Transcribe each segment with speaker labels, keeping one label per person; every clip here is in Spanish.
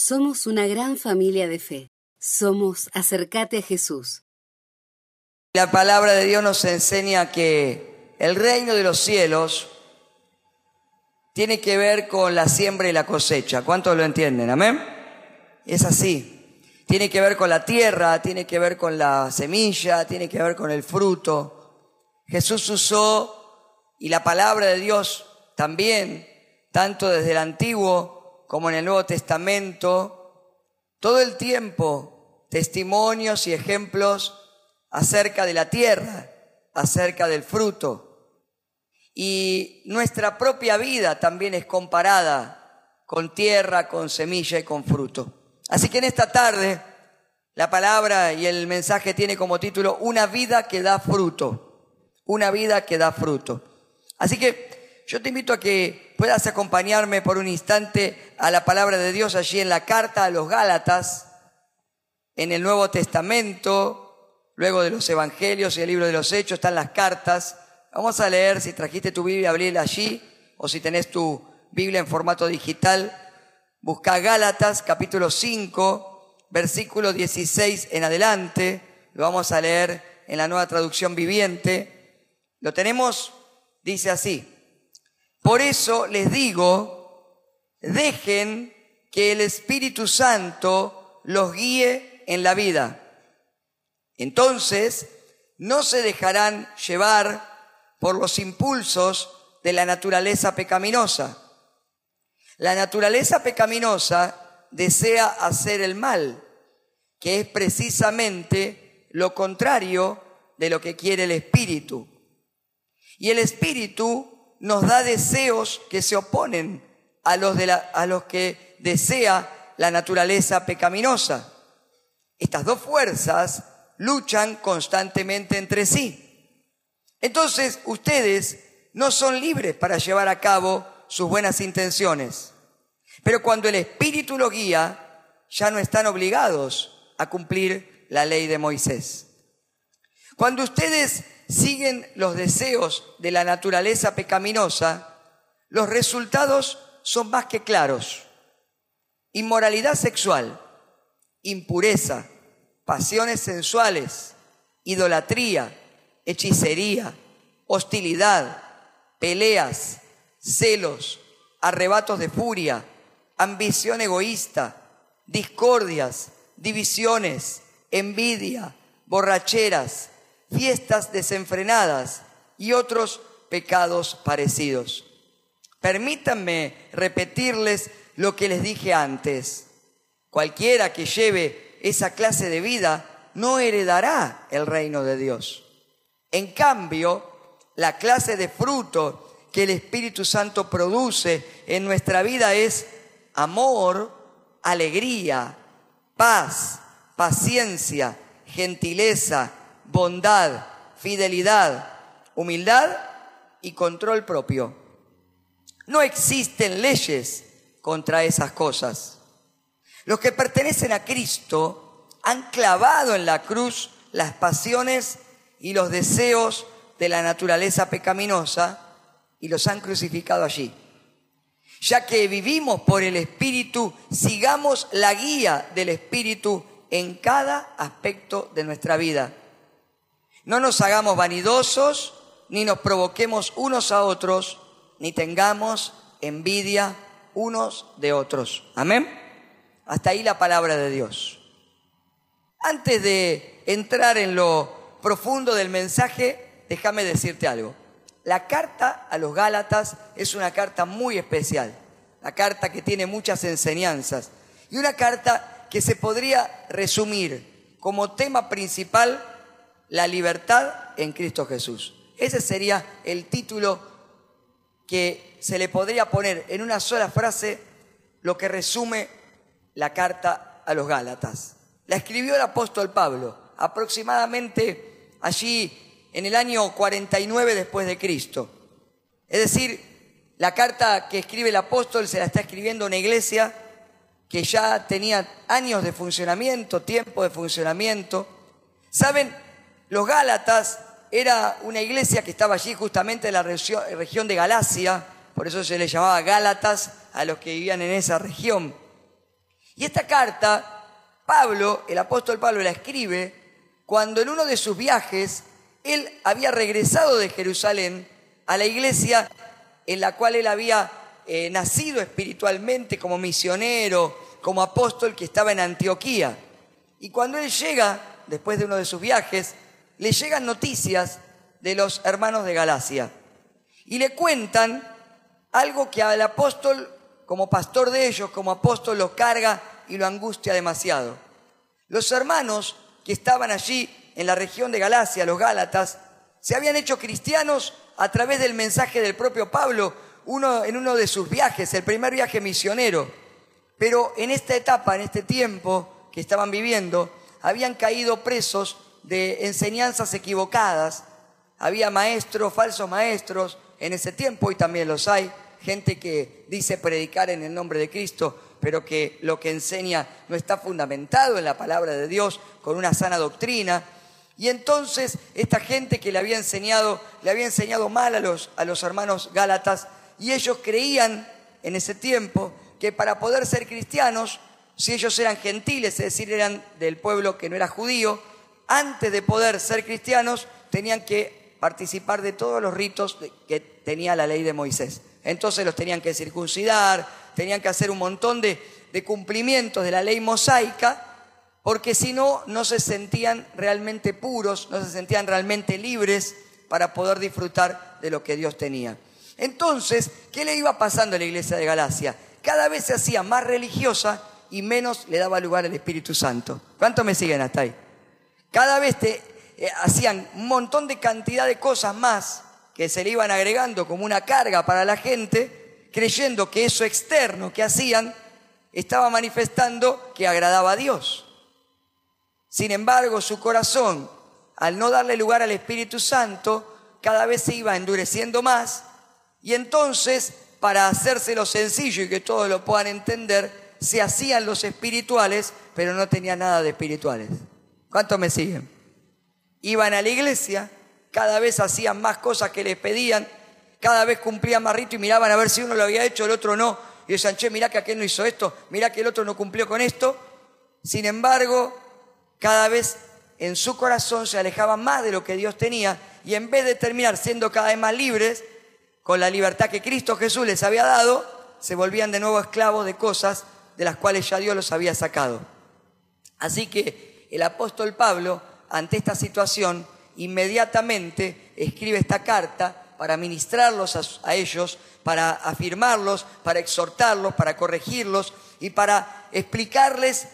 Speaker 1: Somos una gran familia de fe. Somos Acercate a Jesús.
Speaker 2: La palabra de Dios nos enseña que el reino de los cielos tiene que ver con la siembra y la cosecha. ¿Cuántos lo entienden? Amén. Es así. Tiene que ver con la tierra, tiene que ver con la semilla, tiene que ver con el fruto. Jesús usó, y la palabra de Dios también, tanto desde el Antiguo como en el Nuevo Testamento, todo el tiempo testimonios y ejemplos acerca de la tierra, acerca del fruto. Y nuestra propia vida también es comparada con tierra, con semilla y con fruto. Así que en esta tarde la palabra y el mensaje tiene como título Una vida que da fruto. Una vida que da fruto. Así que yo te invito a que puedas acompañarme por un instante a la palabra de Dios allí en la carta a los Gálatas, en el Nuevo Testamento, luego de los Evangelios y el libro de los Hechos, están las cartas. Vamos a leer, si trajiste tu Biblia, abrirla allí, o si tenés tu Biblia en formato digital, Busca Gálatas capítulo 5, versículo 16 en adelante. Lo vamos a leer en la nueva traducción viviente. Lo tenemos, dice así. Por eso les digo, dejen que el Espíritu Santo los guíe en la vida. Entonces, no se dejarán llevar por los impulsos de la naturaleza pecaminosa la naturaleza pecaminosa desea hacer el mal, que es precisamente lo contrario de lo que quiere el espíritu. Y el espíritu nos da deseos que se oponen a los, de a los que desea la naturaleza pecaminosa. Estas dos fuerzas luchan constantemente entre sí. Entonces, ustedes no son libres para llevar a cabo sus buenas intenciones. Pero cuando el Espíritu lo guía, ya no están obligados a cumplir la ley de Moisés. Cuando ustedes siguen los deseos de la naturaleza pecaminosa, los resultados son más que claros. Inmoralidad sexual, impureza, pasiones sensuales, idolatría, hechicería, hostilidad, peleas, celos, arrebatos de furia, ambición egoísta, discordias, divisiones, envidia, borracheras, fiestas desenfrenadas y otros pecados parecidos. Permítanme repetirles lo que les dije antes. Cualquiera que lleve esa clase de vida no heredará el reino de Dios. En cambio, la clase de fruto que el Espíritu Santo produce en nuestra vida es amor, alegría, paz, paciencia, gentileza, bondad, fidelidad, humildad y control propio. No existen leyes contra esas cosas. Los que pertenecen a Cristo han clavado en la cruz las pasiones y los deseos de la naturaleza pecaminosa y los han crucificado allí. Ya que vivimos por el Espíritu, sigamos la guía del Espíritu en cada aspecto de nuestra vida. No nos hagamos vanidosos, ni nos provoquemos unos a otros, ni tengamos envidia unos de otros. Amén. Hasta ahí la palabra de Dios. Antes de entrar en lo profundo del mensaje, déjame decirte algo. La carta a los Gálatas es una carta muy especial, la carta que tiene muchas enseñanzas y una carta que se podría resumir como tema principal la libertad en Cristo Jesús. Ese sería el título que se le podría poner en una sola frase lo que resume la carta a los Gálatas. La escribió el apóstol Pablo, aproximadamente allí en el año 49 después de Cristo. Es decir, la carta que escribe el apóstol se la está escribiendo una iglesia que ya tenía años de funcionamiento, tiempo de funcionamiento. Saben, los Gálatas era una iglesia que estaba allí justamente en la región de Galacia, por eso se les llamaba Gálatas a los que vivían en esa región. Y esta carta, Pablo, el apóstol Pablo, la escribe cuando en uno de sus viajes él había regresado de Jerusalén a la iglesia en la cual él había eh, nacido espiritualmente como misionero, como apóstol que estaba en Antioquía. Y cuando él llega, después de uno de sus viajes, le llegan noticias de los hermanos de Galacia. Y le cuentan algo que al apóstol, como pastor de ellos, como apóstol, lo carga y lo angustia demasiado. Los hermanos que estaban allí en la región de Galacia, los Gálatas, se habían hecho cristianos a través del mensaje del propio Pablo en uno de sus viajes, el primer viaje misionero. Pero en esta etapa, en este tiempo que estaban viviendo, habían caído presos de enseñanzas equivocadas. Había maestros, falsos maestros en ese tiempo y también los hay. Gente que dice predicar en el nombre de Cristo, pero que lo que enseña no está fundamentado en la palabra de Dios, con una sana doctrina. Y entonces esta gente que le había enseñado, le había enseñado mal a los, a los hermanos Gálatas, y ellos creían en ese tiempo que para poder ser cristianos, si ellos eran gentiles, es decir, eran del pueblo que no era judío, antes de poder ser cristianos tenían que participar de todos los ritos que tenía la ley de Moisés. Entonces los tenían que circuncidar, tenían que hacer un montón de, cumplimientos de la ley mosaica porque si no, no se sentían realmente puros, no se sentían realmente libres para poder disfrutar de lo que Dios tenía. Entonces, ¿qué le iba pasando a la iglesia de Galacia? Cada vez se hacía más religiosa y menos le daba lugar al Espíritu Santo. ¿Cuántos me siguen hasta ahí? Cada vez te, eh, hacían un montón de cantidad de cosas más que se le iban agregando como una carga para la gente, creyendo que eso externo que hacían estaba manifestando que agradaba a Dios. Sin embargo, su corazón, al no darle lugar al Espíritu Santo, cada vez se iba endureciendo más y entonces, para hacérselo sencillo y que todos lo puedan entender, se hacían los espirituales, pero no tenían nada de espirituales. ¿Cuántos me siguen? Iban a la iglesia, cada vez hacían más cosas que les pedían, cada vez cumplían más rito y miraban a ver si uno lo había hecho, el otro no. Y decían, che, mirá que aquel no hizo esto, mirá que el otro no cumplió con esto. Sin embargo, cada vez en su corazón se alejaban más de lo que Dios tenía y en vez de terminar siendo cada vez más libres, con la libertad que Cristo Jesús les había dado, se volvían de nuevo esclavos de cosas de las cuales ya Dios los había sacado. Así que el apóstol Pablo, ante esta situación, inmediatamente escribe esta carta para ministrarlos a, a, ellos, para afirmarlos, para exhortarlos, para corregirlos y para explicarles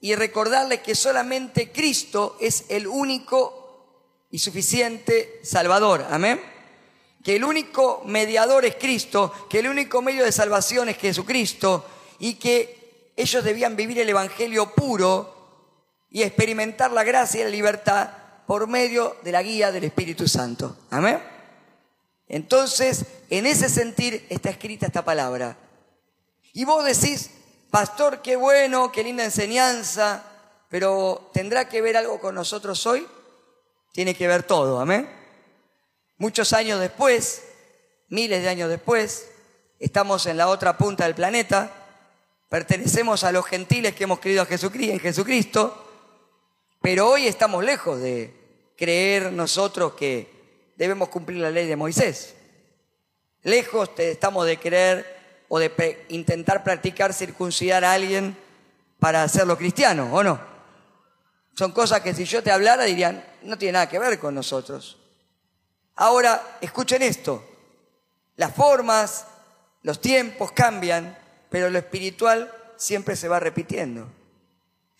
Speaker 2: y recordarles que solamente Cristo es el único y suficiente Salvador. Amén. Que el único mediador es Cristo, que el único medio de salvación es Jesucristo y que ellos debían vivir el Evangelio puro y experimentar la gracia y la libertad por medio de la guía del Espíritu Santo. Amén. Entonces, en ese sentir está escrita esta palabra. Y vos decís, pastor, qué bueno, qué linda enseñanza, pero ¿tendrá que ver algo con nosotros hoy? Tiene que ver todo, amén. Muchos años después, miles de años después, estamos en la otra punta del planeta, pertenecemos a los gentiles que hemos creído en Jesucristo, pero hoy estamos lejos de creer nosotros que debemos cumplir la ley de Moisés. Lejos estamos de creer o de intentar practicar circuncidar a alguien para hacerlo cristiano, ¿o no? Son cosas que si yo te hablara dirían, no tiene nada que ver con nosotros. Ahora, escuchen esto, las formas, los tiempos cambian, pero lo espiritual siempre se va repitiendo.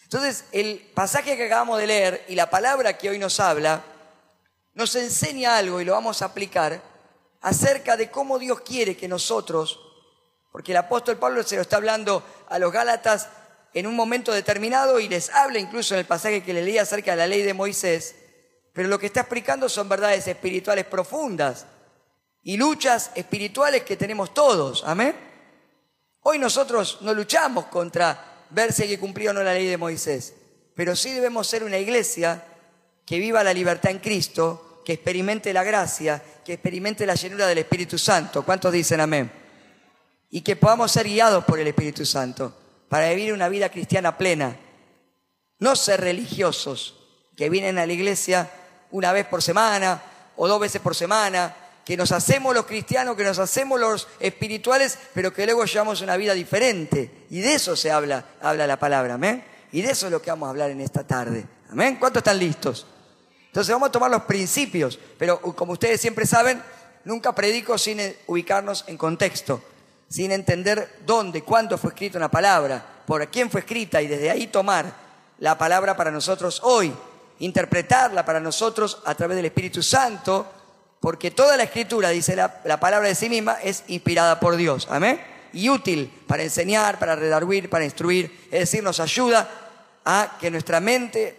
Speaker 2: Entonces, el pasaje que acabamos de leer y la palabra que hoy nos habla, nos enseña algo y lo vamos a aplicar acerca de cómo Dios quiere que nosotros porque el apóstol Pablo se lo está hablando a los Gálatas en un momento determinado y les habla incluso en el pasaje que le leí acerca de la ley de Moisés. Pero lo que está explicando son verdades espirituales profundas y luchas espirituales que tenemos todos. Amén. Hoy nosotros no luchamos contra ver si hay que cumplir o no la ley de Moisés, pero sí debemos ser una iglesia que viva la libertad en Cristo, que experimente la gracia, que experimente la llenura del Espíritu Santo. ¿Cuántos dicen amén? y que podamos ser guiados por el Espíritu Santo. para vivir una vida cristiana plena. No ser religiosos que vienen a la iglesia una vez por semana o dos veces por semana, que nos hacemos los cristianos, que nos hacemos los espirituales, pero que luego llevamos una vida diferente. Y de eso se habla, habla la palabra, amén. Y de eso es lo que vamos a hablar en esta tarde. Amén. ¿Cuántos están listos? Entonces vamos a tomar los principios, pero como ustedes siempre saben, nunca predico sin ubicarnos en contexto, sin entender dónde, cuándo fue escrita una palabra, por quién fue escrita y desde ahí tomar la palabra para nosotros hoy, interpretarla para nosotros a través del Espíritu Santo, porque toda la escritura, dice la, palabra de sí misma, es inspirada por Dios. Amén. Y útil para enseñar, para redarguir, para instruir, es decir, nos ayuda a que nuestra mente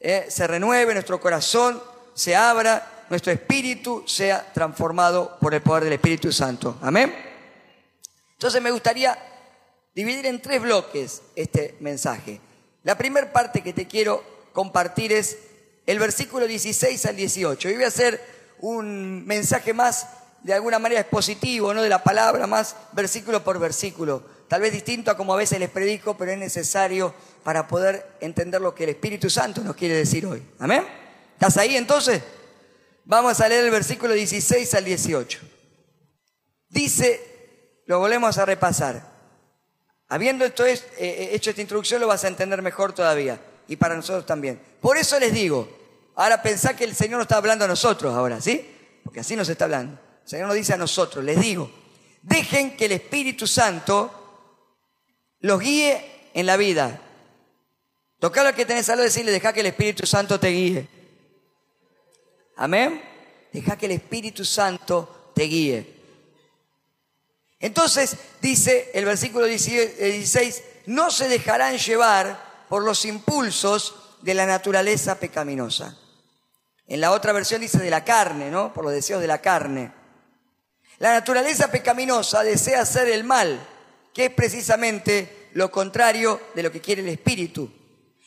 Speaker 2: eh, se renueve, nuestro corazón se abra, nuestro espíritu sea transformado por el poder del Espíritu Santo. Amén. Entonces me gustaría dividir en tres bloques este mensaje. La primera parte que te quiero compartir es el versículo 16 al 18. Hoy voy a hacer un mensaje más de alguna manera expositivo, ¿no? De la palabra, más versículo por versículo. Tal vez distinto a como a veces les predico, pero es necesario para poder entender lo que el Espíritu Santo nos quiere decir hoy. ¿Amén? ¿Estás ahí entonces? Vamos a leer el versículo 16 al 18. Dice, lo volvemos a repasar. Habiendo eh, eh, hecho esta introducción lo vas a entender mejor todavía. Y para nosotros también. Por eso les digo, ahora pensá que el Señor nos está hablando a nosotros ahora, ¿sí? Porque así nos está hablando. El Señor nos dice a nosotros, les digo, dejen que el Espíritu Santo los guíe en la vida. Toca lo que tenés al lado decirle, deja que el Espíritu Santo te guíe. Amén. Deja que el Espíritu Santo te guíe. Entonces dice el versículo 16, no se dejarán llevar por los impulsos de la naturaleza pecaminosa. En la otra versión dice de la carne, ¿no? Por los deseos de la carne. La naturaleza pecaminosa desea hacer el mal, que es precisamente lo contrario de lo que quiere el espíritu.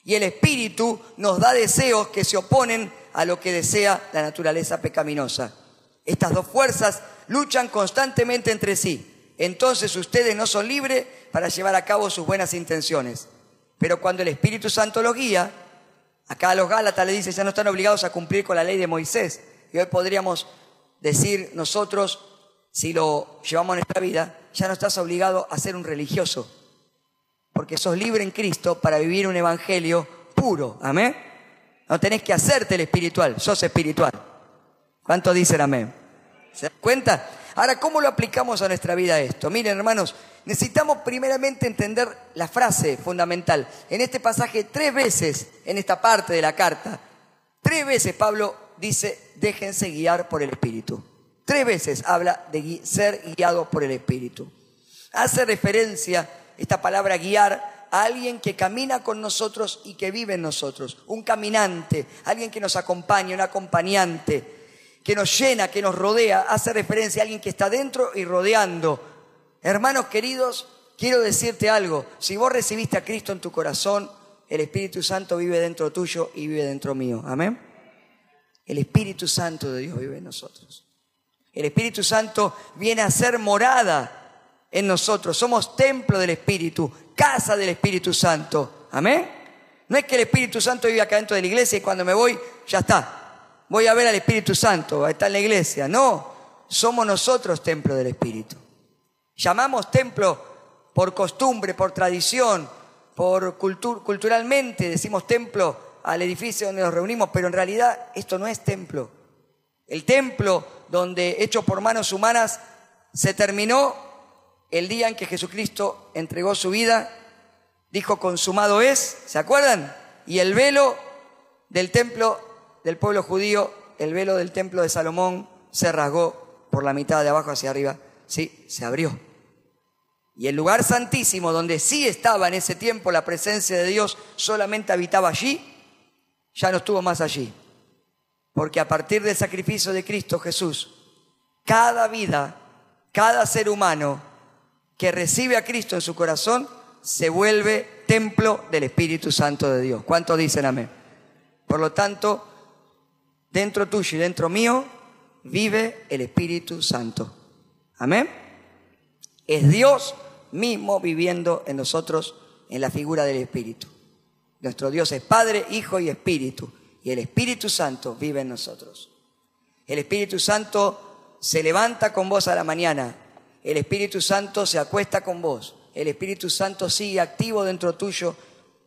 Speaker 2: Y el espíritu nos da deseos que se oponen a lo que desea la naturaleza pecaminosa. Estas dos fuerzas luchan constantemente entre sí. Entonces ustedes no son libres para llevar a cabo sus buenas intenciones. Pero cuando el Espíritu Santo los guía, acá a los Gálatas le dice, ya no están obligados a cumplir con la ley de Moisés. Y hoy podríamos decir nosotros, si lo llevamos a nuestra vida, ya no estás obligado a ser un religioso, porque sos libre en Cristo para vivir un evangelio puro. Amén. No tenés que hacerte el espiritual, sos espiritual. ¿Cuánto dicen amén? ¿Se dan cuenta? Ahora, ¿cómo lo aplicamos a nuestra vida esto? Miren, hermanos, necesitamos primeramente entender la frase fundamental. En este pasaje, tres veces, en esta parte de la carta, tres veces Pablo dice, déjense guiar por el Espíritu. Tres veces habla de ser guiado por el Espíritu. Hace referencia esta palabra guiar a alguien que camina con nosotros y que vive en nosotros. Un caminante, alguien que nos acompaña, un acompañante, que nos llena, que nos rodea. Hace referencia a alguien que está dentro y rodeando. Hermanos queridos, quiero decirte algo. Si vos recibiste a Cristo en tu corazón, el Espíritu Santo vive dentro tuyo y vive dentro mío. Amén. El Espíritu Santo de Dios vive en nosotros. El Espíritu Santo viene a ser morada en nosotros. Somos templo del Espíritu, casa del Espíritu Santo. Amén. No es que el Espíritu Santo vive acá dentro de la iglesia y cuando me voy, ya está. Voy a ver al Espíritu Santo, está en la iglesia. No, somos nosotros templo del Espíritu. Llamamos templo por costumbre, por tradición, por culturalmente, decimos templo al edificio donde nos reunimos, pero en realidad esto no es templo. El templo donde hecho por manos humanas se terminó el día en que Jesucristo entregó su vida, dijo consumado es, ¿se acuerdan? Y el velo del templo del pueblo judío, el velo del templo de Salomón se rasgó por la mitad de abajo hacia arriba, sí, se abrió. Y el lugar santísimo donde sí estaba en ese tiempo la presencia de Dios, solamente habitaba allí, ya no estuvo más allí. Porque a partir del sacrificio de Cristo Jesús, cada vida, cada ser humano que recibe a Cristo en su corazón, se vuelve templo del Espíritu Santo de Dios. ¿Cuántos dicen amén? Por lo tanto, dentro tuyo y dentro mío vive el Espíritu Santo. Amén. Es Dios mismo viviendo en nosotros en la figura del Espíritu. Nuestro Dios es Padre, Hijo y Espíritu. Y el Espíritu Santo vive en nosotros. El Espíritu Santo se levanta con vos a la mañana. El Espíritu Santo se acuesta con vos. El Espíritu Santo sigue activo dentro tuyo,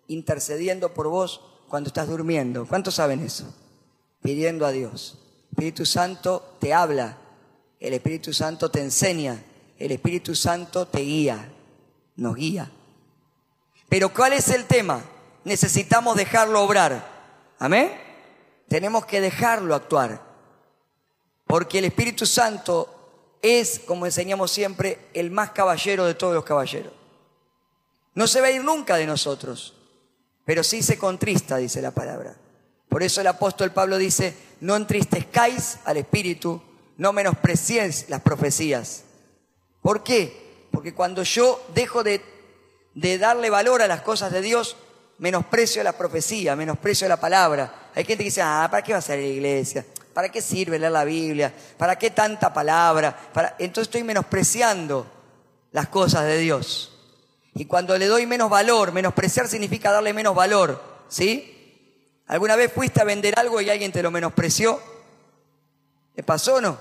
Speaker 2: intercediendo por vos cuando estás durmiendo. ¿Cuántos saben eso? Pidiendo a Dios. El Espíritu Santo te habla. El Espíritu Santo te enseña. El Espíritu Santo te guía. Nos guía. Pero ¿cuál es el tema? Necesitamos dejarlo obrar. Amén. Tenemos que dejarlo actuar. Porque el Espíritu Santo es, como enseñamos siempre, el más caballero de todos los caballeros. No se va a ir nunca de nosotros, pero sí se contrista, dice la palabra. Por eso el apóstol Pablo dice, no entristezcáis al Espíritu, no menospreciéis las profecías. ¿Por qué? Porque cuando yo dejo de, de darle valor a las cosas de Dios, menosprecio la profecía, menosprecio la palabra. Hay gente que dice, ah, ¿para qué va a ser la iglesia? ¿Para qué sirve leer la Biblia? ¿Para qué tanta palabra? Para... Entonces estoy menospreciando las cosas de Dios. Y cuando le doy menos valor, menospreciar significa darle menos valor, ¿sí? ¿Alguna vez fuiste a vender algo y alguien te lo menospreció? ¿Te pasó o no?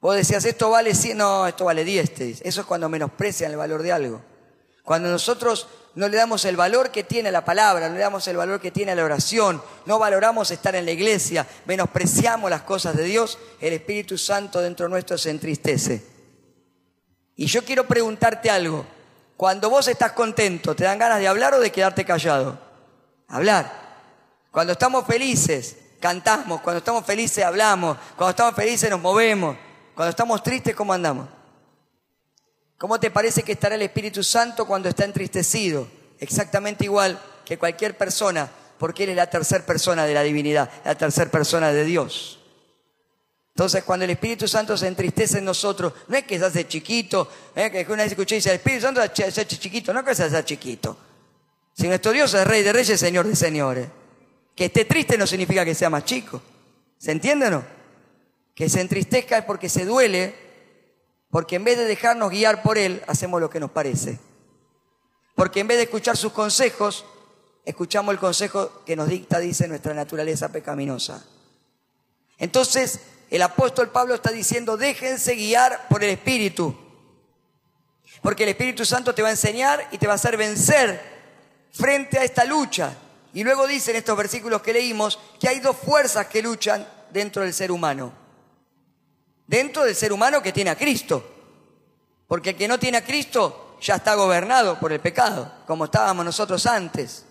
Speaker 2: Vos decías, esto vale 100, no, esto vale 10, Eso es cuando menosprecian el valor de algo. Cuando nosotros no le damos el valor que tiene la palabra, no le damos el valor que tiene la oración, no valoramos estar en la iglesia, menospreciamos las cosas de Dios, el Espíritu Santo dentro nuestro se entristece. Y yo quiero preguntarte algo. Cuando vos estás contento, ¿te dan ganas de hablar o de quedarte callado? Hablar. Cuando estamos felices, cantamos. Cuando estamos felices, hablamos. Cuando estamos felices, nos movemos. Cuando estamos tristes, ¿cómo andamos? ¿Cómo te parece que estará el Espíritu Santo cuando está entristecido? Exactamente igual que cualquier persona, porque Él es la tercera persona de la divinidad, la tercera persona de Dios. Entonces, cuando el Espíritu Santo se entristece en nosotros, no es que se hace chiquito, ¿eh? que una vez escuché y dice, el Espíritu Santo se hace chiquito, no es que se hace chiquito. Si nuestro Dios es Rey de Reyes, Señor de Señores. Que esté triste no significa que sea más chico. ¿Se entiende o no? Que se entristezca es porque se duele porque en vez de dejarnos guiar por Él, hacemos lo que nos parece. Porque en vez de escuchar sus consejos, escuchamos el consejo que nos dicta, dice, nuestra naturaleza pecaminosa. Entonces, el apóstol Pablo está diciendo, déjense guiar por el Espíritu. Porque el Espíritu Santo te va a enseñar y te va a hacer vencer frente a esta lucha. Y luego dice en estos versículos que leímos que hay dos fuerzas que luchan dentro del ser humano dentro del ser humano que tiene a Cristo. Porque el que no tiene a Cristo ya está gobernado por el pecado, como estábamos nosotros antes.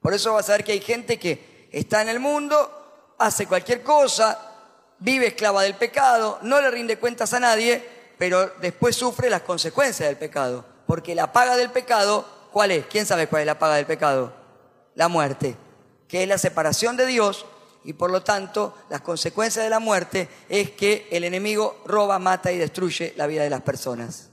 Speaker 2: Por eso vas a ver que hay gente que está en el mundo, hace cualquier cosa, vive esclava del pecado, no le rinde cuentas a nadie, pero después sufre las consecuencias del pecado. Porque la paga del pecado, ¿cuál es? ¿Quién sabe cuál es la paga del pecado? La muerte, que es la separación de Dios y por lo tanto las consecuencias de la muerte es que el enemigo roba, mata y destruye la vida de las personas.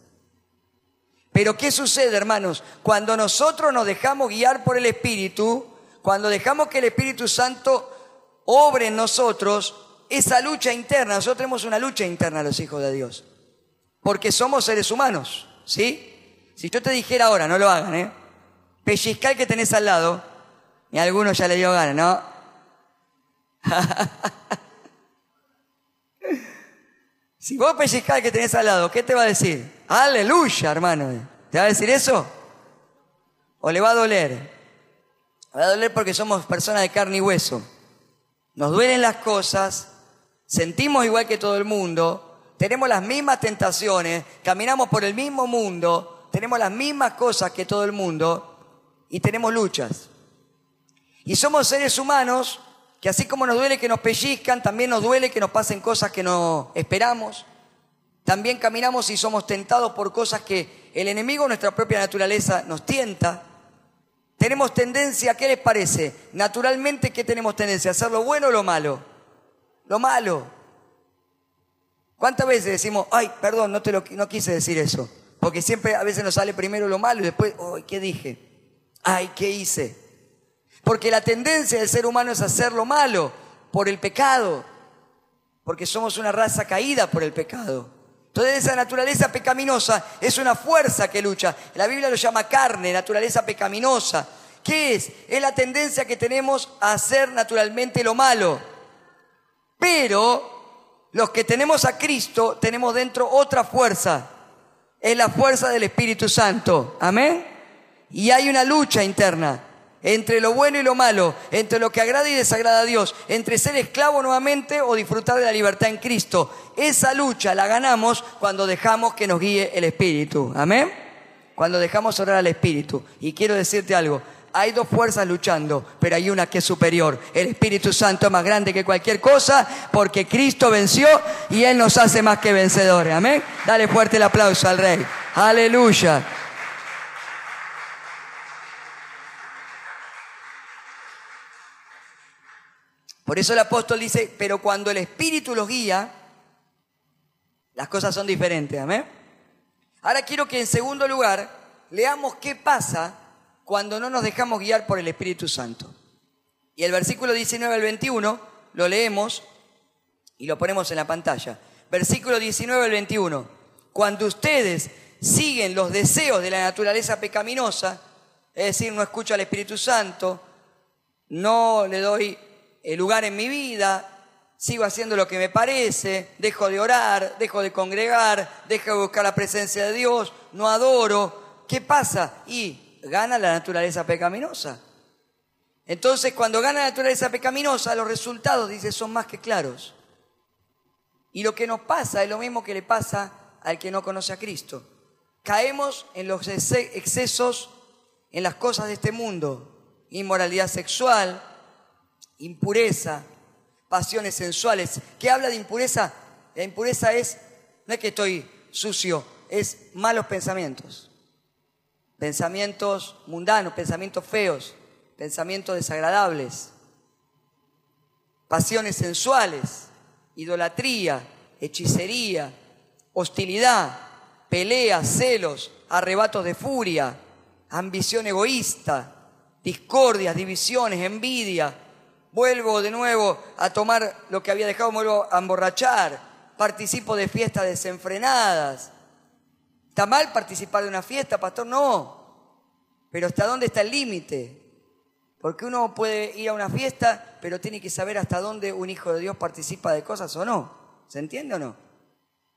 Speaker 2: Pero ¿qué sucede, hermanos? Cuando nosotros nos dejamos guiar por el Espíritu, cuando dejamos que el Espíritu Santo obre en nosotros, esa lucha interna, nosotros tenemos una lucha interna los hijos de Dios, porque somos seres humanos, ¿sí? Si yo te dijera ahora, no lo hagan, ¿eh? Pellizcal que tenés al lado, y a algunos ya le dio ganas, ¿no? si vos pellizcás que tenés al lado, ¿qué te va a decir? Aleluya, hermano. ¿Te va a decir eso? ¿O le va a doler? Le va a doler porque somos personas de carne y hueso. Nos duelen las cosas, sentimos igual que todo el mundo, tenemos las mismas tentaciones, caminamos por el mismo mundo, tenemos las mismas cosas que todo el mundo y tenemos luchas. Y somos seres humanos que así como nos duele que nos pellizcan, también nos duele que nos pasen cosas que no esperamos. También caminamos y somos tentados por cosas que el enemigo, nuestra propia naturaleza, nos tienta. Tenemos tendencia, ¿qué les parece? Naturalmente, ¿qué tenemos tendencia? ¿A hacer lo bueno o lo malo? Lo malo. ¿Cuántas veces decimos, ay, perdón, no, te lo, no quise decir eso? Porque siempre a veces nos sale primero lo malo y después, ay, ¿qué dije? Ay, ¿qué hice? Porque la tendencia del ser humano es hacer lo malo por el pecado. Porque somos una raza caída por el pecado. Entonces esa naturaleza pecaminosa es una fuerza que lucha. La Biblia lo llama carne, naturaleza pecaminosa. ¿Qué es? Es la tendencia que tenemos a hacer naturalmente lo malo. Pero los que tenemos a Cristo tenemos dentro otra fuerza. Es la fuerza del Espíritu Santo. Amén. Y hay una lucha interna entre lo bueno y lo malo, entre lo que agrada y desagrada a Dios, entre ser esclavo nuevamente o disfrutar de la libertad en Cristo. Esa lucha la ganamos cuando dejamos que nos guíe el Espíritu. Amén. Cuando dejamos orar al Espíritu. Y quiero decirte algo, hay dos fuerzas luchando, pero hay una que es superior. El Espíritu Santo es más grande que cualquier cosa porque Cristo venció y Él nos hace más que vencedores. Amén. Dale fuerte el aplauso al Rey. Aleluya. Por eso el apóstol dice, pero cuando el Espíritu los guía, las cosas son diferentes. Amén. Ahora quiero que en segundo lugar leamos qué pasa cuando no nos dejamos guiar por el Espíritu Santo. Y el versículo 19 al 21 lo leemos y lo ponemos en la pantalla. Versículo 19 al 21. Cuando ustedes siguen los deseos de la naturaleza pecaminosa, es decir, no escucho al Espíritu Santo, no le doy lugar en mi vida, sigo haciendo lo que me parece, dejo de orar, dejo de congregar, dejo de buscar la presencia de Dios, no adoro. ¿Qué pasa? Y gana la naturaleza pecaminosa. Entonces, cuando gana la naturaleza pecaminosa, los resultados, dice, son más que claros. Y lo que nos pasa es lo mismo que le pasa al que no conoce a Cristo. Caemos en los excesos, en las cosas de este mundo, inmoralidad sexual, impureza, pasiones sensuales. ¿Qué habla de impureza? La impureza es, no es que estoy sucio, es malos pensamientos. Pensamientos mundanos, pensamientos feos, pensamientos desagradables. Pasiones sensuales, idolatría, hechicería, hostilidad, peleas, celos, arrebatos de furia, ambición egoísta, discordias, divisiones, envidia, vuelvo de nuevo a tomar lo que había dejado, vuelvo a emborrachar, participo de fiestas desenfrenadas. ¿Está mal participar de una fiesta, pastor? No. Pero ¿hasta dónde está el límite? Porque uno puede ir a una fiesta, pero tiene que saber hasta dónde un hijo de Dios participa de cosas o no. ¿Se entiende o no?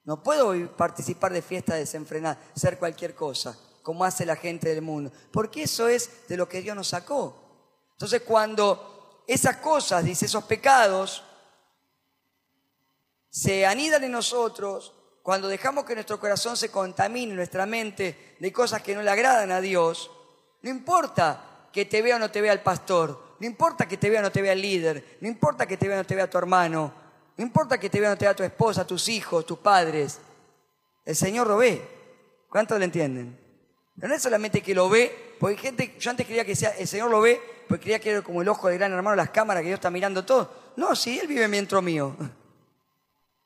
Speaker 2: No puedo participar de fiestas desenfrenadas, ser cualquier cosa, como hace la gente del mundo. Porque eso es de lo que Dios nos sacó. Entonces cuando esas cosas, dice, esos pecados, se anidan en nosotros cuando dejamos que nuestro corazón se contamine, nuestra mente, de cosas que no le agradan a Dios. No importa que te vea o no te vea el pastor, no importa que te vea o no te vea el líder, no importa que te vea o no te vea tu hermano, no importa que te vea o no te vea tu esposa, tus hijos, tus padres. El Señor lo ve. ¿Cuántos lo entienden? no es solamente que lo ve, porque gente, yo antes creía que sea, el Señor lo ve, porque creía que era como el ojo de gran hermano, las cámaras, que Dios está mirando todo. No, si Él vive dentro mío.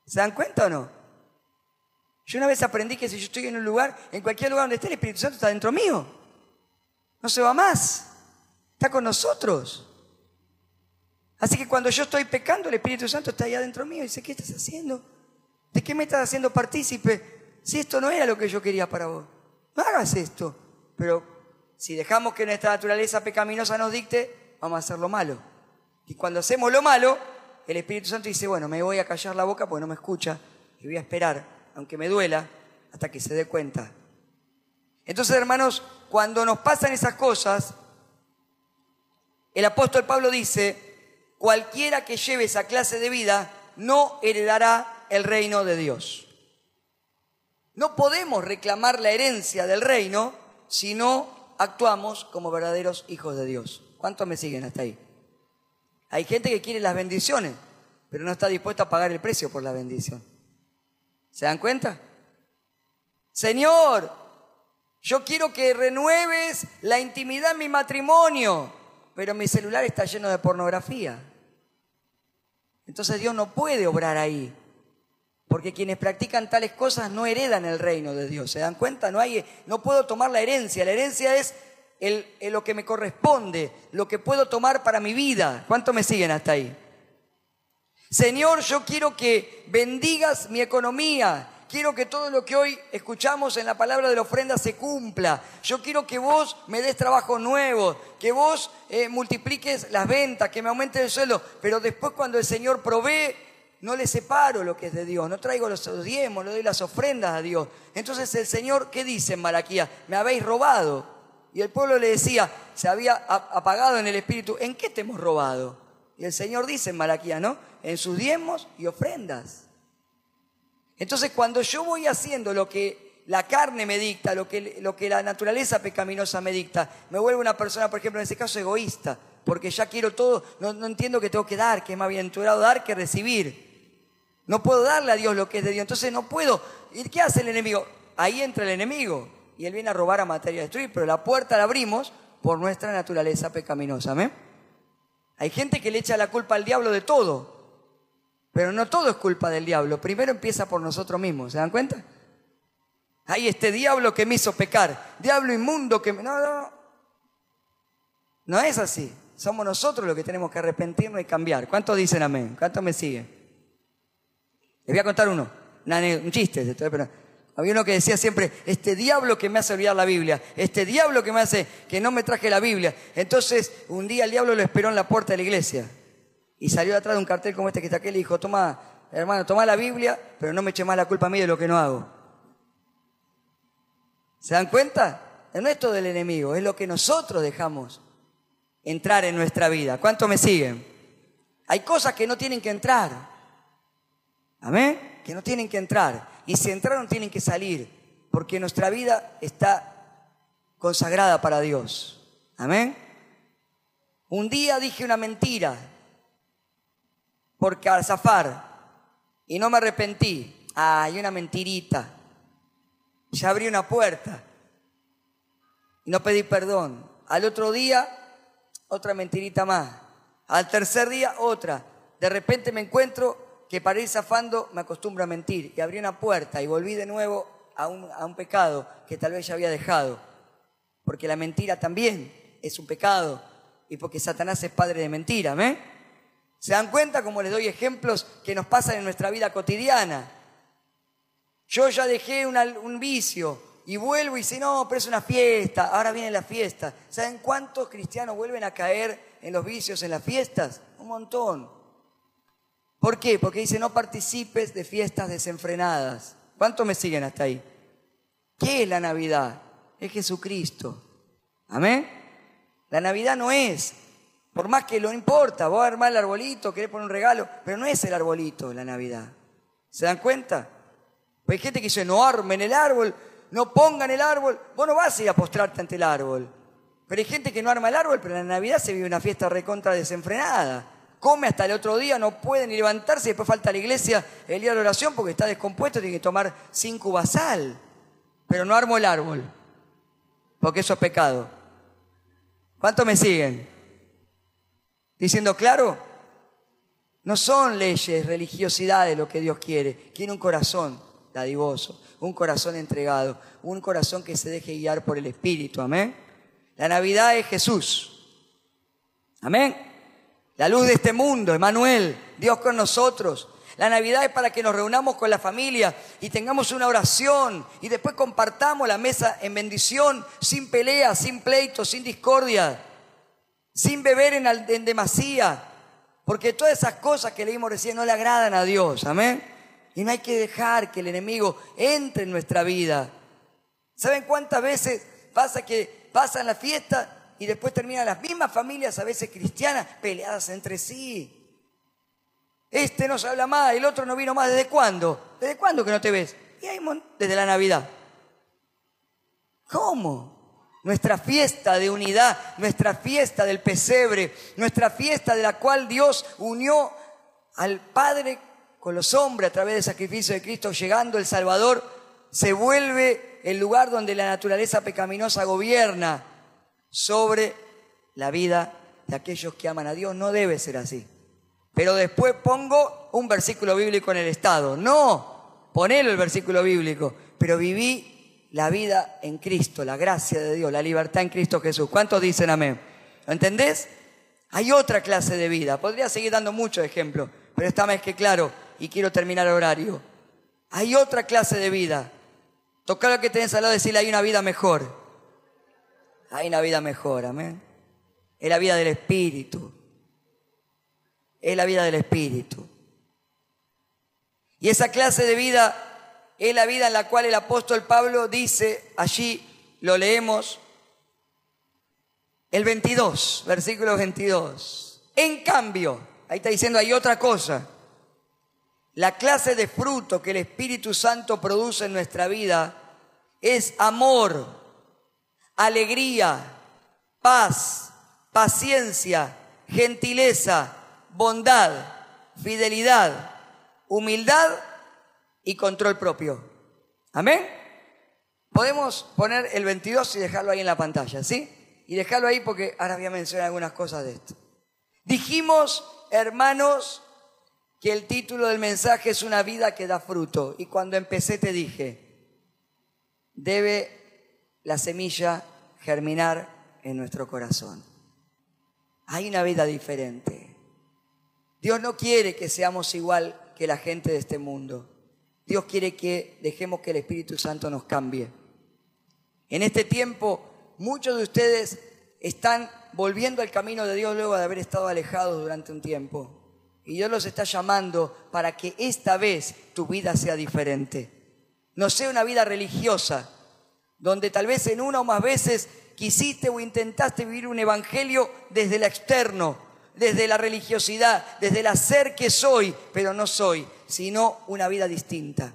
Speaker 2: ¿Se dan cuenta o no? Yo una vez aprendí que si yo estoy en un lugar, en cualquier lugar donde esté, el Espíritu Santo está dentro mío. No se va más. Está con nosotros. Así que cuando yo estoy pecando, el Espíritu Santo está allá dentro mío dice, ¿qué estás haciendo? ¿De qué me estás haciendo partícipe? Si esto no era lo que yo quería para vos no hagas esto. Pero si dejamos que nuestra naturaleza pecaminosa nos dicte, vamos a hacer lo malo. Y cuando hacemos lo malo, el Espíritu Santo dice, bueno, me voy a callar la boca porque no me escucha y voy a esperar, aunque me duela, hasta que se dé cuenta. Entonces, hermanos, cuando nos pasan esas cosas, el apóstol Pablo dice, cualquiera que lleve esa clase de vida no heredará el reino de Dios. No podemos reclamar la herencia del reino si no actuamos como verdaderos hijos de Dios. ¿Cuántos me siguen hasta ahí? Hay gente que quiere las bendiciones, pero no está dispuesta a pagar el precio por la bendición. ¿Se dan cuenta? Señor, yo quiero que renueves la intimidad en mi matrimonio, pero mi celular está lleno de pornografía. Entonces Dios no puede obrar ahí. Porque quienes practican tales cosas no heredan el reino de Dios. ¿Se dan cuenta? No, hay, no puedo tomar la herencia. La herencia es lo que me corresponde, lo que puedo tomar para mi vida. ¿Cuánto me siguen hasta ahí? Señor, yo quiero que bendigas mi economía. Quiero que todo lo que hoy escuchamos en la palabra de la ofrenda se cumpla. Yo quiero que vos me des trabajo nuevo, que vos eh, multipliques las ventas, que me aumente el sueldo. Pero después cuando el Señor provee, no le separo lo que es de Dios, no traigo los diezmos, le doy las ofrendas a Dios. Entonces el Señor, ¿qué dice en Malaquía? Me habéis robado. Y el pueblo le decía, se había apagado en el espíritu, ¿en qué te hemos robado? Y el Señor dice en Malaquía, ¿no? En sus diezmos y ofrendas. Entonces cuando yo voy haciendo lo que la carne me dicta, lo que, lo que la naturaleza pecaminosa me dicta, me vuelvo una persona, por ejemplo, en ese caso egoísta, porque ya quiero todo, no, no entiendo que tengo que dar, que es más bienaventurado dar que recibir. No puedo darle a Dios lo que es de Dios. Entonces no puedo. ¿Y qué hace el enemigo? Ahí entra el enemigo. Y él viene a robar, a matar y a destruir. Pero la puerta la abrimos por nuestra naturaleza pecaminosa. ¿Amén? Hay gente que le echa la culpa al diablo de todo. Pero no todo es culpa del diablo. Primero empieza por nosotros mismos. ¿Se dan cuenta? Hay este diablo que me hizo pecar. Diablo inmundo que me... No, no. No es así. Somos nosotros los que tenemos que arrepentirnos y cambiar. ¿Cuántos dicen amén? ¿Cuántos me siguen? Les voy a contar uno, un chiste, pero había uno que decía siempre, este diablo que me hace olvidar la Biblia, este diablo que me hace que no me traje la Biblia. Entonces, un día el diablo lo esperó en la puerta de la iglesia y salió atrás de un cartel como este que está aquí y le dijo, toma, hermano, toma la Biblia, pero no me eche más la culpa a mí de lo que no hago. ¿Se dan cuenta? No es todo del enemigo, es lo que nosotros dejamos entrar en nuestra vida. ¿Cuánto me siguen? Hay cosas que no tienen que entrar. Amén. Que no tienen que entrar. Y si entraron, tienen que salir. Porque nuestra vida está consagrada para Dios. Amén. Un día dije una mentira porque al zafar y no me arrepentí. Hay una mentirita. Ya abrí una puerta y no pedí perdón. Al otro día, otra mentirita más. Al tercer día, otra. De repente me encuentro que para ir zafando me acostumbro a mentir y abrí una puerta y volví de nuevo a un, a un pecado que tal vez ya había dejado. Porque la mentira también es un pecado y porque Satanás es padre de mentira, ¿me? ¿Se dan cuenta como les doy ejemplos que nos pasan en nuestra vida cotidiana? Yo ya dejé un vicio y vuelvo y dice, no, pero es una fiesta, ahora viene la fiesta. ¿Saben cuántos cristianos vuelven a caer en los vicios en las fiestas? Un montón. ¿Por qué? Porque dice, no participes de fiestas desenfrenadas. ¿Cuántos me siguen hasta ahí? ¿Qué es la Navidad? Es Jesucristo. Amén. La Navidad no es, por más que lo importa, voy a armar el arbolito, querés poner un regalo, pero no es el arbolito la Navidad. ¿Se dan cuenta? Pues hay gente que dice, no armen el árbol, no pongan el árbol. Vos no vas a ir a postrarte ante el árbol. Pero hay gente que no arma el árbol, pero en la Navidad se vive una fiesta recontra desenfrenada come hasta el otro día, no puede ni levantarse, después falta la iglesia el día de la oración porque está descompuesto, tiene que tomar cinco basal. Pero no armo el árbol, porque eso es pecado. ¿Cuántos me siguen? Diciendo claro, no son leyes, religiosidades lo que Dios quiere. Quiere un corazón dadivoso, un corazón entregado, un corazón que se deje guiar por el Espíritu. Amén. La Navidad es Jesús. Amén. La luz de este mundo, Emanuel, Dios con nosotros. La Navidad es para que nos reunamos con la familia y tengamos una oración y después compartamos la mesa en bendición, sin pelea, sin pleito, sin discordia, sin beber en, demasía, porque todas esas cosas que leímos recién no le agradan a Dios, amén. Y no hay que dejar que el enemigo entre en nuestra vida. ¿Saben cuántas veces pasa que pasa en la fiesta y después terminan las mismas familias, a veces cristianas, peleadas entre sí. Este no se habla más, el otro no vino más. ¿Desde cuándo? ¿Desde cuándo que no te ves? Y hay desde la Navidad. ¿Cómo? Nuestra fiesta de unidad, nuestra fiesta del pesebre, nuestra fiesta de la cual Dios unió al Padre con los hombres a través del sacrificio de Cristo, llegando el Salvador, se vuelve el lugar donde la naturaleza pecaminosa gobierna sobre la vida de aquellos que aman a Dios. No debe ser así. Pero después pongo un versículo bíblico en el estado. No, ponelo el versículo bíblico. Pero viví la vida en Cristo, la gracia de Dios, la libertad en Cristo Jesús. ¿Cuántos dicen amén? ¿Lo entendés? Hay otra clase de vida. Podría seguir dando muchos ejemplos, pero está más que claro y quiero terminar el horario. Hay otra clase de vida. Tocar lo que tenés al lado y decirle, hay una vida mejor. Hay una vida mejor, amén. Es la vida del Espíritu. Es la vida del Espíritu. Y esa clase de vida es la vida en la cual el apóstol Pablo dice, allí lo leemos, el 22, versículo 22. En cambio, ahí está diciendo, hay otra cosa. La clase de fruto que el Espíritu Santo produce en nuestra vida es amor, alegría, paz, paciencia, gentileza, bondad, fidelidad, humildad y control propio. Amén. Podemos poner el 22 y dejarlo ahí en la pantalla, ¿sí? Y dejarlo ahí porque ahora voy a mencionar algunas cosas de esto. Dijimos, hermanos, que el título del mensaje es una vida que da fruto. Y cuando empecé te dije, debe la semilla germinar en nuestro corazón. Hay una vida diferente. Dios no quiere que seamos igual que la gente de este mundo. Dios quiere que dejemos que el Espíritu Santo nos cambie. En este tiempo, muchos de ustedes están volviendo al camino de Dios luego de haber estado alejados durante un tiempo. Y Dios los está llamando para que esta vez tu vida sea diferente. No sea una vida religiosa, donde tal vez en una o más veces quisiste o intentaste vivir un evangelio desde el externo, desde la religiosidad, desde el hacer que soy, pero no soy, sino una vida distinta.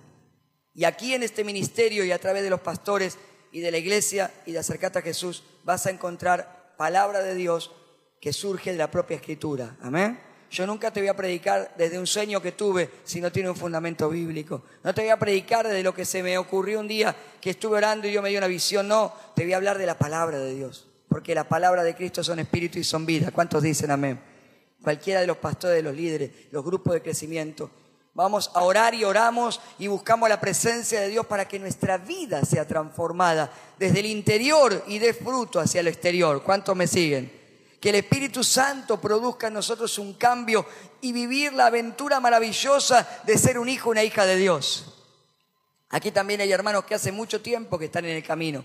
Speaker 2: Y aquí en este ministerio y a través de los pastores y de la iglesia y de acercarte a Jesús, vas a encontrar palabra de Dios que surge de la propia escritura. Amén. Yo nunca te voy a predicar desde un sueño que tuve si no tiene un fundamento bíblico. No te voy a predicar desde lo que se me ocurrió un día que estuve orando y yo me dio una visión. No, te voy a hablar de la palabra de Dios. Porque la palabra de Cristo son espíritu y son vida. ¿Cuántos dicen amén? Cualquiera de los pastores, de los líderes, los grupos de crecimiento. Vamos a orar y oramos y buscamos la presencia de Dios para que nuestra vida sea transformada desde el interior y dé fruto hacia el exterior. ¿Cuántos me siguen? Que el Espíritu Santo produzca en nosotros un cambio y vivir la aventura maravillosa de ser un hijo, una hija de Dios. Aquí también hay hermanos que hace mucho tiempo que están en el camino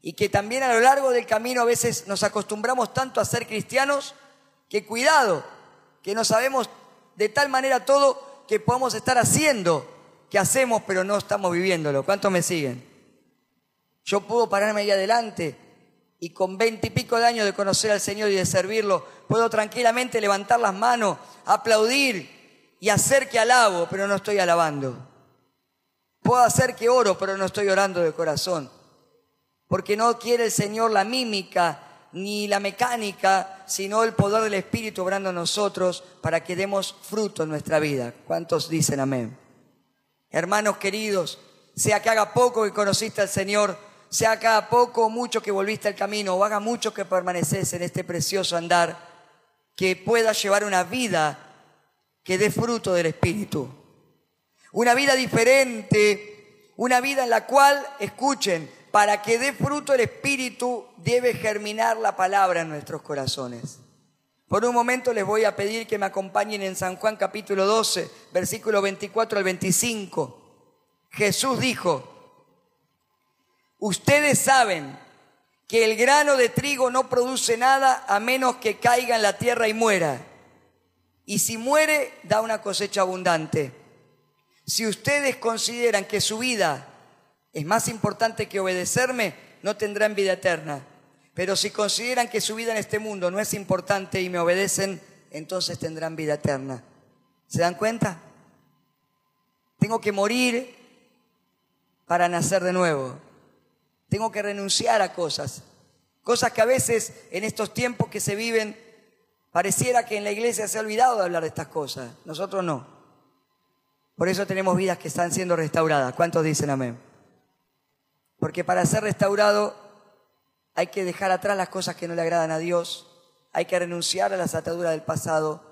Speaker 2: y que también a lo largo del camino a veces nos acostumbramos tanto a ser cristianos que cuidado, que no sabemos de tal manera todo que podemos estar haciendo que hacemos pero no estamos viviéndolo. ¿Cuántos me siguen? Yo puedo pararme ahí adelante y con veinte pico de años de conocer al Señor y de servirlo, puedo tranquilamente levantar las manos, aplaudir y hacer que alabo, pero no estoy alabando. Puedo hacer que oro, pero no estoy orando de corazón. Porque no quiere el Señor la mímica ni la mecánica, sino el poder del Espíritu obrando en nosotros para que demos fruto en nuestra vida. ¿Cuántos dicen amén? Hermanos queridos, sea que haga poco que conociste al Señor, sea cada poco o mucho que volviste al camino, o haga mucho que permaneces en este precioso andar, que puedas llevar una vida que dé fruto del Espíritu. Una vida diferente, una vida en la cual, escuchen, para que dé fruto el Espíritu debe germinar la palabra en nuestros corazones. Por un momento les voy a pedir que me acompañen en San Juan capítulo 12, versículo 24 al 25. Jesús dijo, Ustedes saben que el grano de trigo no produce nada a menos que caiga en la tierra y muera. Y si muere, da una cosecha abundante. Si ustedes consideran que su vida es más importante que obedecerme, no tendrán vida eterna. Pero si consideran que su vida en este mundo no es importante y me obedecen, entonces tendrán vida eterna. ¿Se dan cuenta? Tengo que morir para nacer de nuevo. Tengo que renunciar a cosas. Cosas que a veces en estos tiempos que se viven, pareciera que en la iglesia se ha olvidado de hablar de estas cosas. Nosotros no. Por eso tenemos vidas que están siendo restauradas. ¿Cuántos dicen amén? Porque para ser restaurado hay que dejar atrás las cosas que no le agradan a Dios, hay que renunciar a las ataduras del pasado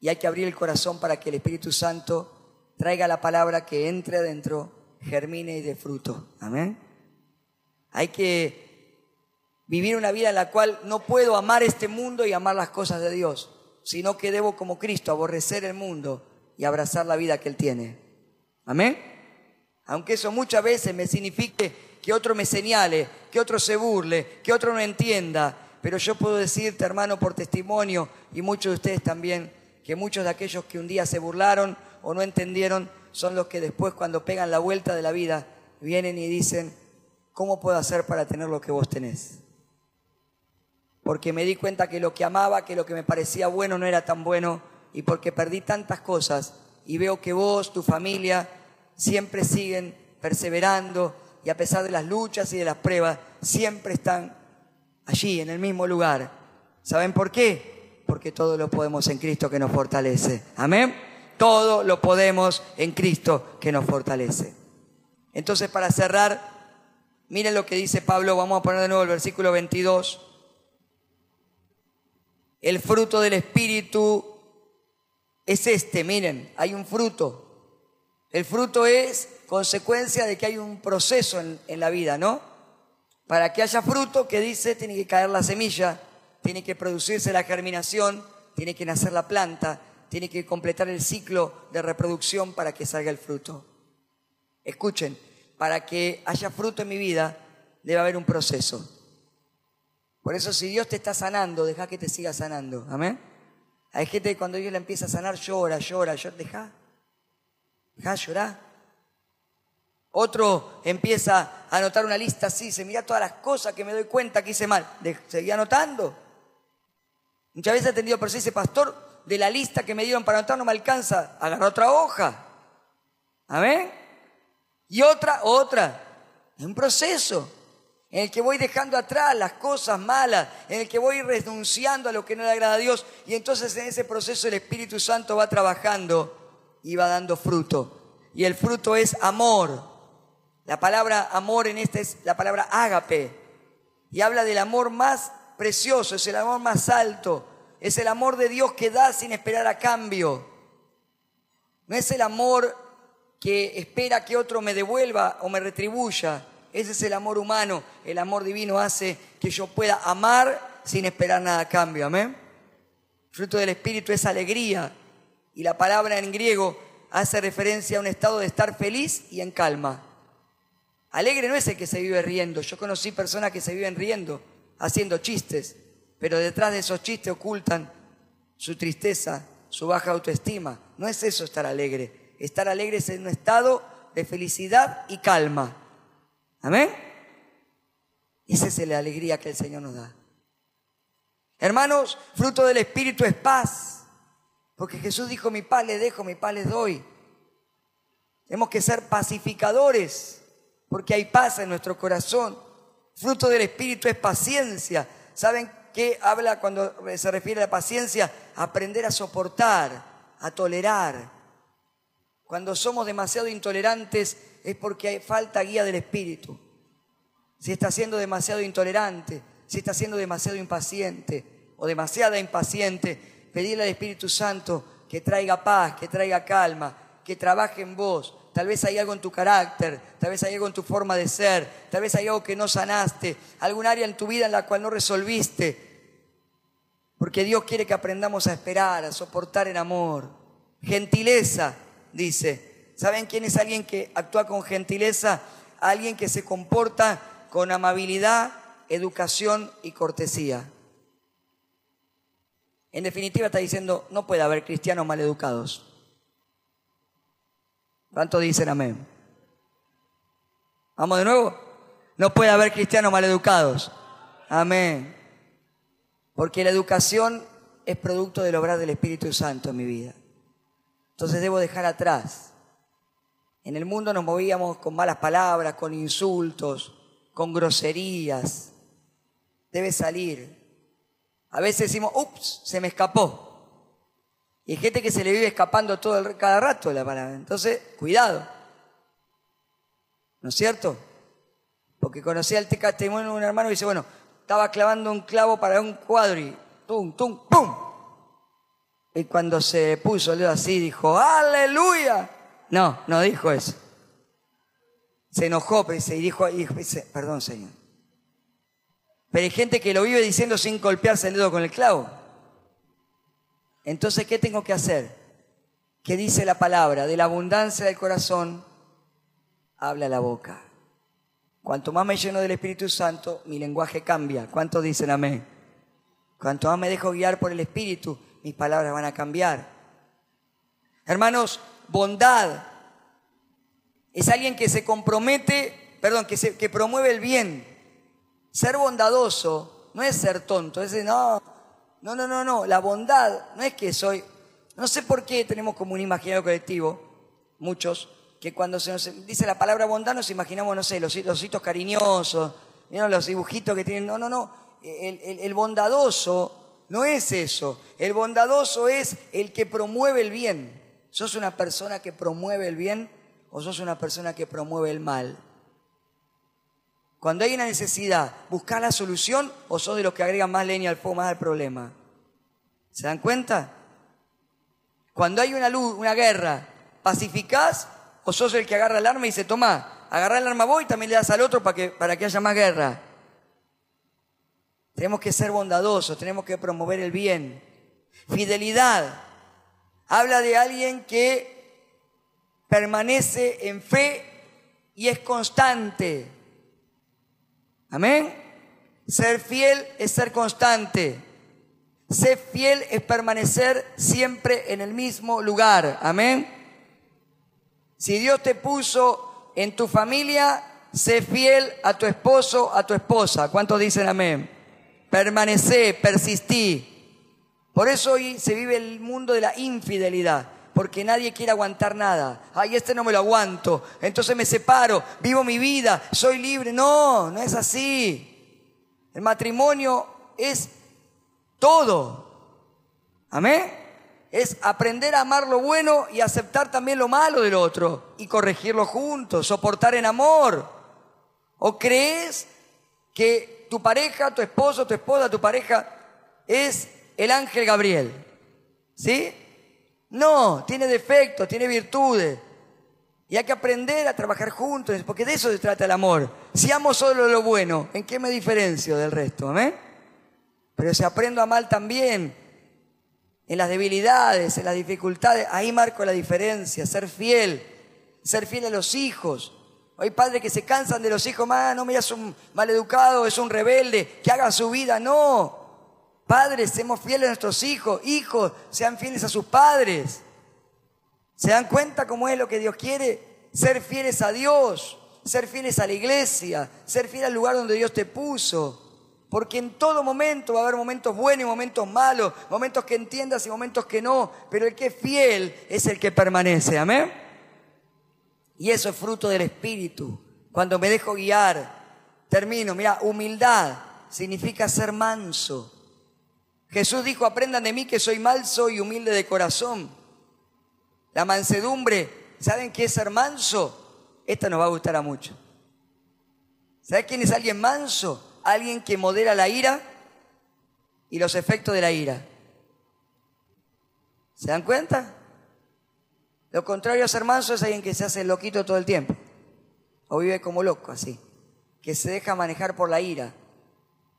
Speaker 2: y hay que abrir el corazón para que el Espíritu Santo traiga la palabra que entre adentro, germine y dé fruto. Amén. Hay que vivir una vida en la cual no puedo amar este mundo y amar las cosas de Dios, sino que debo como Cristo aborrecer el mundo y abrazar la vida que Él tiene. Amén. Aunque eso muchas veces me signifique que otro me señale, que otro se burle, que otro no entienda. Pero yo puedo decirte, hermano, por testimonio, y muchos de ustedes también, que muchos de aquellos que un día se burlaron o no entendieron son los que después cuando pegan la vuelta de la vida vienen y dicen, ¿cómo puedo hacer para tener lo que vos tenés? Porque me di cuenta que lo que amaba, que lo que me parecía bueno no era tan bueno y porque perdí tantas cosas y veo que vos, tu familia, siempre siguen perseverando y a pesar de las luchas y de las pruebas, siempre están allí, en el mismo lugar. ¿Saben por qué? Porque todo lo podemos en Cristo que nos fortalece. Amén. Todo lo podemos en Cristo que nos fortalece. Entonces, para cerrar, miren lo que dice Pablo, vamos a poner de nuevo el versículo 22. El fruto del Espíritu es este, miren, hay un fruto. El fruto es consecuencia de que hay un proceso en, en, la vida, ¿no? Para que haya fruto, que dice, tiene que caer la semilla, tiene que producirse la germinación, tiene que nacer la planta, tiene que completar el ciclo de reproducción para que salga el fruto. Escuchen, para que haya fruto en mi vida, debe haber un proceso. Por eso si Dios te está sanando, deja que te siga sanando. Amén. Hay gente que cuando Dios la empieza a sanar llora, llora, llora. Deja. Deja llorar. Otro empieza a anotar una lista así, se mira todas las cosas que me doy cuenta que hice mal. Seguía anotando. Muchas veces he tenido por ese pastor, de la lista que me dieron para anotar no me alcanza, agarra otra hoja. Amén. Y otra, otra. Es un proceso en el que voy dejando atrás las cosas malas, en el que voy renunciando a lo que no le agrada a Dios. Y entonces en ese proceso el Espíritu Santo va trabajando y va dando fruto. Y el fruto es amor. La palabra amor en este es la palabra ágape. Y habla del amor más precioso, es el amor más alto. Es el amor de Dios que da sin esperar a cambio. No es el amor que espera que otro me devuelva o me retribuya ese es el amor humano. El amor divino hace que yo pueda amar sin esperar nada a cambio. Amén. Fruto del Espíritu es alegría. Y la palabra en griego hace referencia a un estado de estar feliz y en calma. Alegre no es el que se vive riendo. Yo conocí personas que se viven riendo, haciendo chistes, pero detrás de esos chistes ocultan su tristeza, su baja autoestima. No es eso estar alegre. Estar alegre es en un estado de felicidad y calma. Amén. Esa es la alegría que el Señor nos da. Hermanos, fruto del Espíritu es paz. Porque Jesús dijo, mi paz le dejo, mi paz les doy. Tenemos que ser pacificadores, porque hay paz en nuestro corazón. Fruto del Espíritu es paciencia. ¿Saben qué habla cuando se refiere a la paciencia? Aprender a soportar, a tolerar. Cuando somos demasiado intolerantes, es porque hay falta guía del Espíritu. Si está siendo demasiado intolerante, si está siendo demasiado impaciente o demasiada impaciente, pedirle al Espíritu Santo que traiga paz, que traiga calma, que trabaje en vos. Tal vez hay algo en tu carácter, tal vez hay algo en tu forma de ser, tal vez hay algo que no sanaste, algún área en tu vida en la cual no resolviste. Porque Dios quiere que aprendamos a esperar, a soportar en amor. Gentileza, dice, ¿Saben quién es alguien que actúa con gentileza? Alguien que se comporta con amabilidad, educación y cortesía. En definitiva está diciendo, no puede haber cristianos maleducados. ¿Cuánto dicen amén? Vamos de nuevo. No puede haber cristianos maleducados. Amén. Porque la educación es producto del obrar del Espíritu Santo en mi vida. Entonces debo dejar atrás en el mundo nos movíamos con malas palabras, con insultos, con groserías. Debe salir. A veces decimos, ups, se me escapó. Y hay gente que se le vive escapando todo el, cada rato la palabra. Entonces, cuidado. ¿No es cierto? Porque conocí al testimonio de un hermano y dice, bueno, estaba clavando un clavo para un cuadro y tum, tum, pum. Y cuando se puso el así, dijo, aleluya. No, no dijo eso. Se enojó, y dijo, dice, perdón, Señor. Pero hay gente que lo vive diciendo sin golpearse el dedo con el clavo. Entonces, ¿qué tengo que hacer? ¿Qué dice la palabra? De la abundancia del corazón habla la boca. Cuanto más me lleno del Espíritu Santo, mi lenguaje cambia. ¿Cuántos dicen amén? Cuanto más me dejo guiar por el Espíritu, mis palabras van a cambiar. Hermanos, bondad es alguien que se compromete, perdón, que, se, que promueve el bien. Ser bondadoso no es ser tonto, es decir, no, no, no, no, no. La bondad no es que soy, no sé por qué tenemos como un imaginario colectivo, muchos, que cuando se nos dice la palabra bondad nos imaginamos, no sé, los ositos cariñosos, los dibujitos que tienen. No, no, no. El, bondadoso no es eso. El bondadoso es el que promueve el bien. ¿Sos una persona que promueve el bien o sos una persona que promueve el mal? Cuando hay una necesidad, ¿buscar la solución o sos de los que agregan más leña al fuego, más al problema? ¿Se dan cuenta? Cuando hay una luz, una guerra, ¿pacificás o sos el que agarra el arma y dice, toma, agarra el arma vos y también le das al otro para que haya más guerra? Tenemos que ser bondadosos, tenemos que promover el bien. Fidelidad. Habla de alguien que permanece en fe y es constante. Amén. Ser fiel es ser constante. Ser fiel es permanecer siempre en el mismo lugar. Amén. Si Dios te puso en tu familia, sé fiel a tu esposo, a tu esposa. ¿Cuántos dicen amén? Permanece, persistí. Por eso hoy se vive el mundo de la infidelidad, porque nadie quiere aguantar nada. Ay, este no me lo aguanto, entonces me separo, vivo mi vida, soy libre. No, no es así. El matrimonio es todo. Amén es aprender a amar lo bueno y aceptar también lo malo del otro y corregirlo juntos, soportar en amor. ¿O crees que tu pareja, tu esposo, tu esposa, tu pareja es el ángel Gabriel? ¿Sí? No, tiene defectos, tiene virtudes. Y hay que aprender a trabajar juntos, porque de eso se trata el amor. Si amo solo lo bueno, ¿en qué me diferencio del resto? ¿Amén? Pero si aprendo a amar también, en las debilidades, en las dificultades, ahí marco la diferencia, ser fiel, ser fiel a los hijos. Hay padres que se cansan de los hijos, más no mira, es un maleducado, es un rebelde, que haga su vida, no. Padres, seamos fieles a nuestros hijos, hijos, sean fieles a sus padres. ¿Se dan cuenta cómo es lo que Dios quiere? Ser fieles a Dios, ser fieles a la iglesia, ser fiel al lugar donde Dios te puso. Porque en todo momento va a haber momentos buenos y momentos malos, momentos que entiendas y momentos que no, pero el que es fiel es el que permanece, amén. Y eso es fruto del Espíritu. Cuando me dejo guiar, termino, mira, humildad significa ser manso. Jesús dijo, aprendan de mí que soy manso y humilde de corazón. La mansedumbre, ¿saben qué es ser manso? Esta nos va a gustar a muchos. ¿Saben quién es alguien manso? alguien que modera la ira y los efectos de la ira. ¿Se dan cuenta? Lo contrario a ser manso es alguien que se hace loquito todo el tiempo. O vive como loco, así. Que se deja manejar por la ira.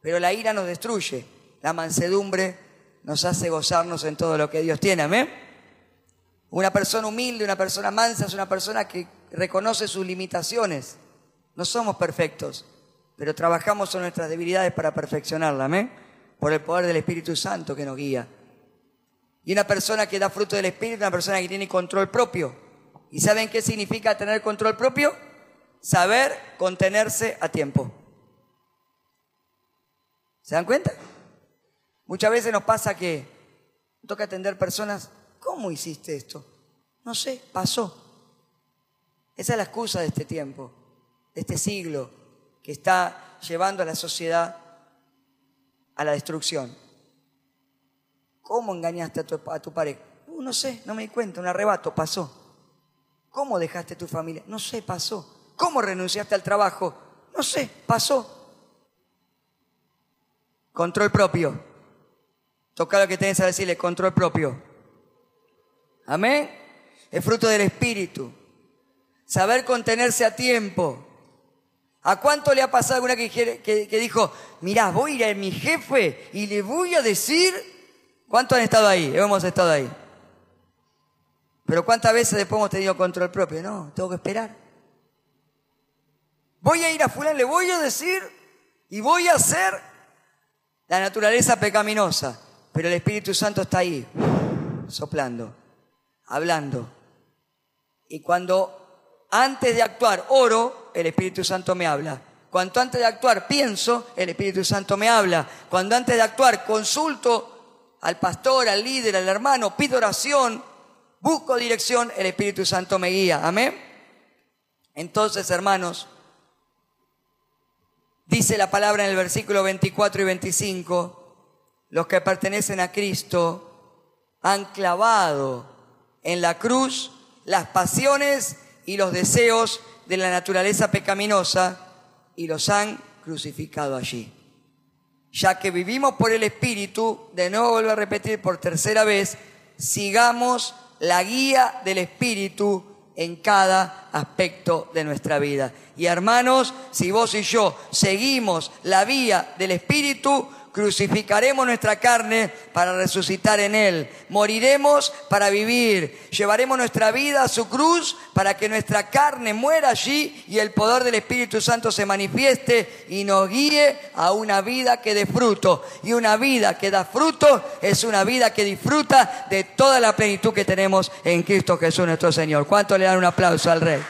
Speaker 2: Pero la ira nos destruye. La mansedumbre nos hace gozarnos en todo lo que Dios tiene. Amén. Una persona humilde, una persona mansa es una persona que reconoce sus limitaciones. No somos perfectos pero trabajamos en nuestras debilidades para perfeccionarla, amén, por el poder del Espíritu Santo que nos guía. Y una persona que da fruto del Espíritu, una persona que tiene control propio. ¿Y saben qué significa tener control propio? Saber contenerse a tiempo. ¿Se dan cuenta? Muchas veces nos pasa que toca atender personas, ¿cómo hiciste esto? No sé, pasó. Esa es la excusa de este tiempo, de este siglo, que está llevando a la sociedad a la destrucción. ¿Cómo engañaste a tu, a tu pareja? Uh, no sé, no me di cuenta, un arrebato, pasó. ¿Cómo dejaste tu familia? No sé, pasó. ¿Cómo renunciaste al trabajo? No sé, pasó. Control propio. Toca lo que tenés a decirle, control propio. Amén. Es fruto del Espíritu. Saber contenerse a tiempo. ¿A cuánto le ha pasado alguna que, que, dijo, mirá, voy a ir a mi jefe y le voy a decir, ¿cuántos han estado ahí? Hemos estado ahí. Pero ¿cuántas veces después hemos tenido control propio? No, tengo que esperar. Voy a ir a fulano, le voy a decir y voy a hacer la naturaleza pecaminosa. Pero el Espíritu Santo está ahí, soplando, hablando. Y cuando antes de actuar oro, el Espíritu Santo me habla. Cuando antes de actuar pienso, el Espíritu Santo me habla. Cuando antes de actuar consulto al pastor, al líder, al hermano, pido oración, busco dirección, el Espíritu Santo me guía. Amén. Entonces, hermanos, dice la palabra en el versículo 24 y 25, los que pertenecen a Cristo han clavado en la cruz las pasiones y los deseos de la naturaleza pecaminosa y los han crucificado allí. Ya que vivimos por el Espíritu, de nuevo vuelvo a repetir por tercera vez, sigamos la guía del Espíritu en cada aspecto de nuestra vida. Y hermanos, si vos y yo seguimos la vía del Espíritu, crucificaremos nuestra carne para resucitar en Él, moriremos para vivir, llevaremos nuestra vida a su cruz para que nuestra carne muera allí y el poder del Espíritu Santo se manifieste y nos guíe a una vida que dé fruto. Y una vida que da fruto es una vida que disfruta de toda la plenitud que tenemos en Cristo Jesús nuestro Señor. ¿Cuánto le dan un aplauso al Rey?